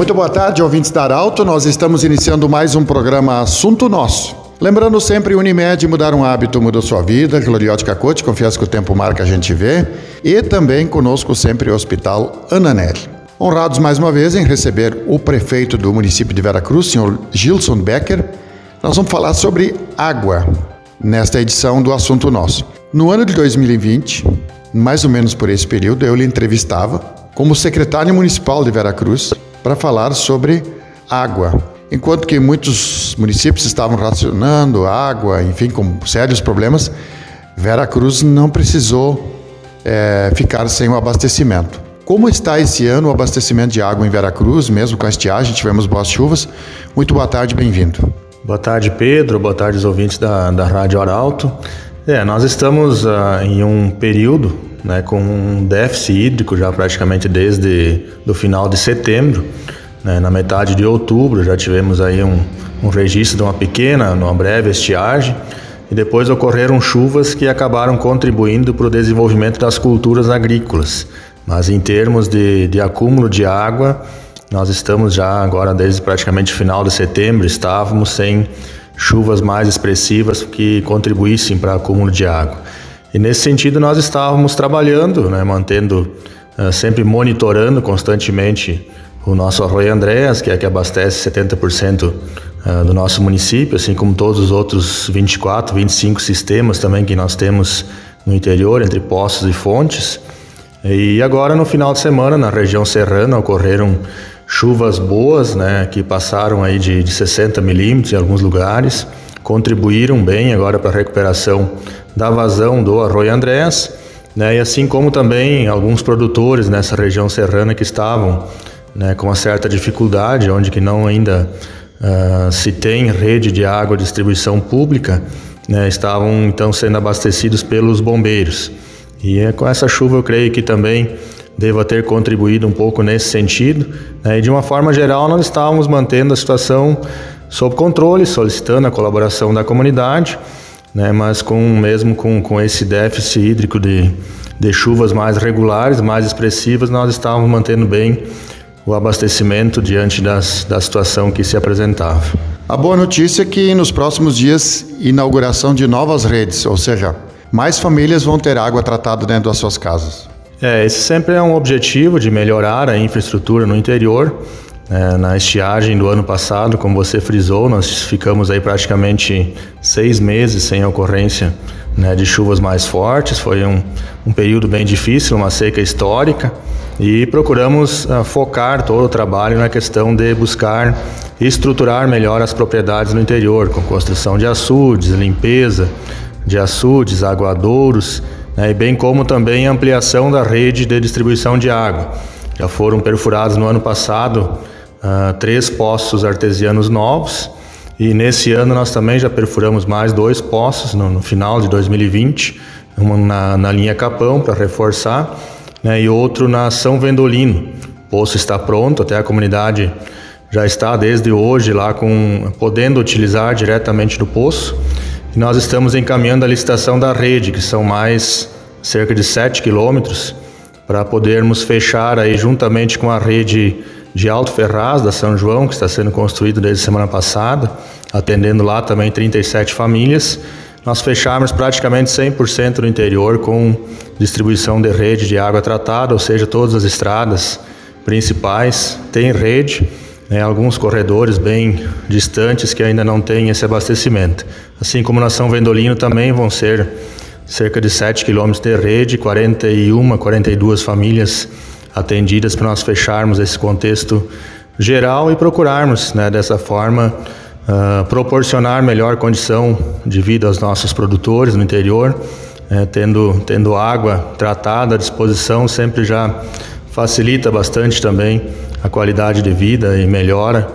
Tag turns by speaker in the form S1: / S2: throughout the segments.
S1: Muito boa tarde, ouvintes da Arauto. Nós estamos iniciando mais um programa Assunto Nosso. Lembrando sempre, Unimed, mudar um hábito mudou sua vida. Gloriote Cote, confesso que o tempo marca, a gente vê. E também conosco sempre o Hospital Ananelli. Honrados mais uma vez em receber o prefeito do município de Veracruz, senhor Gilson Becker. Nós vamos falar sobre água nesta edição do Assunto Nosso. No ano de 2020, mais ou menos por esse período, eu lhe entrevistava como secretário municipal de Veracruz para falar sobre água. Enquanto que muitos municípios estavam racionando água, enfim, com sérios problemas, Veracruz não precisou é, ficar sem o abastecimento. Como está esse ano o abastecimento de água em Veracruz, mesmo com a estiagem? Tivemos boas chuvas. Muito boa tarde, bem-vindo.
S2: Boa tarde, Pedro. Boa tarde, os ouvintes da, da Rádio Arauto. É, nós estamos uh, em um período né, com um déficit hídrico já praticamente desde o final de setembro. Né, na metade de outubro já tivemos aí um, um registro de uma pequena, uma breve estiagem e depois ocorreram chuvas que acabaram contribuindo para o desenvolvimento das culturas agrícolas. Mas em termos de, de acúmulo de água, nós estamos já agora desde praticamente final de setembro, estávamos sem chuvas mais expressivas que contribuíssem para acúmulo de água. E nesse sentido nós estávamos trabalhando, né, mantendo, uh, sempre monitorando constantemente o nosso Arroio Andréas, que é que abastece 70% uh, eh, do nosso município, assim como todos os outros 24, 25 sistemas também que nós temos no interior, entre poços e fontes. E agora no final de semana, na região serrana, ocorreram chuvas boas, né, que passaram aí de, de 60 milímetros em alguns lugares, contribuíram bem agora para a recuperação da vazão do Arroio Andrés, né, e assim como também alguns produtores nessa região serrana que estavam né, com uma certa dificuldade, onde que não ainda uh, se tem rede de água distribuição pública, né, estavam então sendo abastecidos pelos bombeiros. E é, com essa chuva eu creio que também deva ter contribuído um pouco nesse sentido. Né, e de uma forma geral nós estávamos mantendo a situação sob controle, solicitando a colaboração da comunidade né? mas com mesmo com, com esse déficit hídrico de, de chuvas mais regulares, mais expressivas, nós estávamos mantendo bem o abastecimento diante das, da situação que se apresentava.
S1: A boa notícia é que nos próximos dias, inauguração de novas redes, ou seja, mais famílias vão ter água tratada dentro das suas casas.
S2: É, esse sempre é um objetivo de melhorar a infraestrutura no interior é, na estiagem do ano passado, como você frisou, nós ficamos aí praticamente seis meses sem ocorrência né, de chuvas mais fortes. Foi um, um, período bem difícil, uma seca histórica, e procuramos uh, focar todo o trabalho na questão de buscar estruturar melhor as propriedades no interior, com construção de açudes, limpeza de açudes, aguadouros, né, e bem como também ampliação da rede de distribuição de água. Já foram perfurados no ano passado uh, três poços artesianos novos. E nesse ano nós também já perfuramos mais dois poços no, no final de 2020, uma na, na linha Capão para reforçar, né, e outro na São Vendolino. O poço está pronto, até a comunidade já está desde hoje lá com podendo utilizar diretamente do poço. E nós estamos encaminhando a licitação da rede, que são mais cerca de 7 quilômetros, para podermos fechar aí juntamente com a rede de Alto Ferraz, da São João, que está sendo construído desde semana passada, atendendo lá também 37 famílias. Nós fecharmos praticamente 100% no interior com distribuição de rede de água tratada, ou seja, todas as estradas principais têm rede, né, alguns corredores bem distantes que ainda não têm esse abastecimento. Assim como na São Vendolino também vão ser cerca de 7 quilômetros de rede, 41, 42 famílias atendidas para nós fecharmos esse contexto geral e procurarmos, né, dessa forma, uh, proporcionar melhor condição de vida aos nossos produtores no interior, né, tendo, tendo água tratada à disposição sempre já facilita bastante também a qualidade de vida e melhora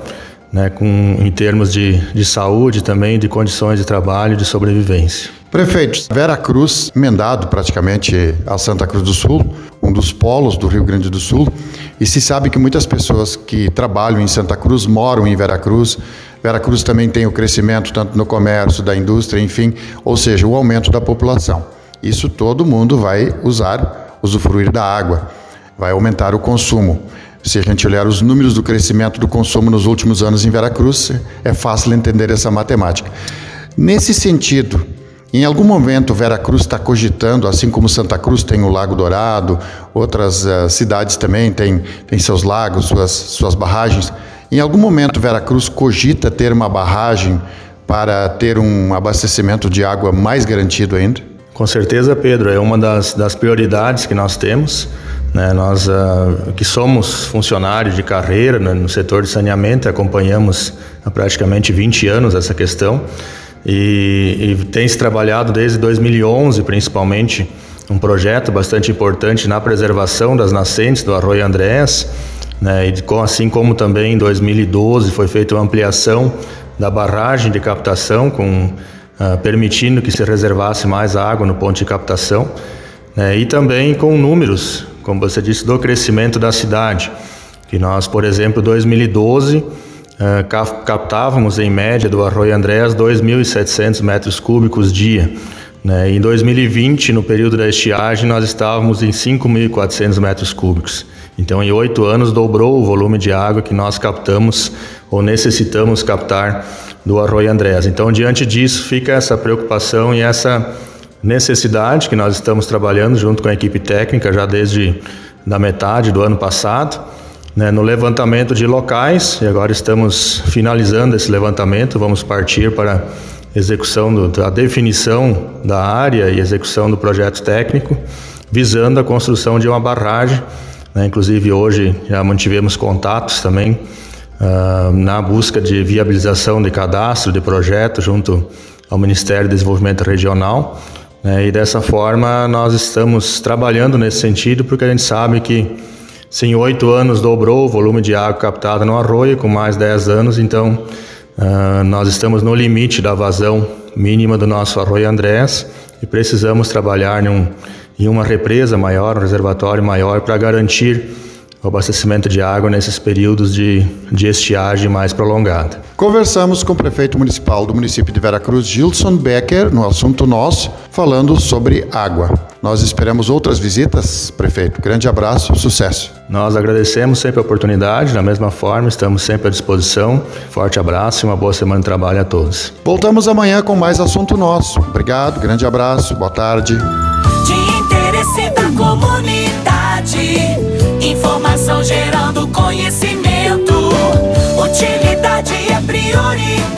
S2: né, com, em termos de, de saúde também, de condições de trabalho, de sobrevivência.
S1: Prefeito, Vera Cruz, emendado praticamente a Santa Cruz do Sul, um dos polos do Rio Grande do Sul, e se sabe que muitas pessoas que trabalham em Santa Cruz moram em Vera Cruz. Vera Cruz também tem o crescimento tanto no comércio, da indústria, enfim, ou seja, o aumento da população. Isso todo mundo vai usar, usufruir da água, vai aumentar o consumo. Se a gente olhar os números do crescimento do consumo nos últimos anos em Veracruz, é fácil entender essa matemática. Nesse sentido, em algum momento, Veracruz está cogitando, assim como Santa Cruz tem o Lago Dourado, outras uh, cidades também têm, seus lagos, suas, suas barragens. Em algum momento, Veracruz cogita ter uma barragem para ter um abastecimento de água mais garantido ainda?
S2: Com certeza, Pedro, é uma das, das prioridades que nós temos. Né? Nós uh, que somos funcionários de carreira né, no setor de saneamento, acompanhamos há praticamente 20 anos essa questão e, e tem se trabalhado desde 2011, principalmente, um projeto bastante importante na preservação das nascentes do Arroio Andrés, né, assim como também em 2012 foi feita uma ampliação da barragem de captação, com, uh, permitindo que se reservasse mais água no ponto de captação, né, e também com números, como você disse, do crescimento da cidade, que nós, por exemplo, 2012 Uh, captávamos em média do Arroio Andrés 2.700 metros cúbicos dia. Né? Em 2020, no período da estiagem, nós estávamos em 5.400 metros cúbicos. Então, em oito anos, dobrou o volume de água que nós captamos ou necessitamos captar do Arroio Andrés. Então, diante disso, fica essa preocupação e essa necessidade que nós estamos trabalhando junto com a equipe técnica já desde da metade do ano passado né, no levantamento de locais, e agora estamos finalizando esse levantamento, vamos partir para execução do, da definição da área e execução do projeto técnico, visando a construção de uma barragem. Né, inclusive hoje já mantivemos contatos também uh, na busca de viabilização de cadastro de projeto junto ao Ministério do Desenvolvimento Regional. Né, e dessa forma nós estamos trabalhando nesse sentido, porque a gente sabe que se em oito anos dobrou o volume de água captada no arroio, com mais dez anos, então uh, nós estamos no limite da vazão mínima do nosso arroio Andrés e precisamos trabalhar em, um, em uma represa maior, um reservatório maior, para garantir o abastecimento de água nesses períodos de, de estiagem mais prolongada.
S1: Conversamos com o prefeito municipal do município de Veracruz, Gilson Becker, no assunto nosso, falando sobre água. Nós esperamos outras visitas, prefeito. Grande abraço, sucesso.
S2: Nós agradecemos sempre a oportunidade, da mesma forma, estamos sempre à disposição. Forte abraço e uma boa semana de trabalho a todos.
S1: Voltamos amanhã com mais assunto nosso. Obrigado, grande abraço, boa tarde.
S3: De interesse da comunidade. یوری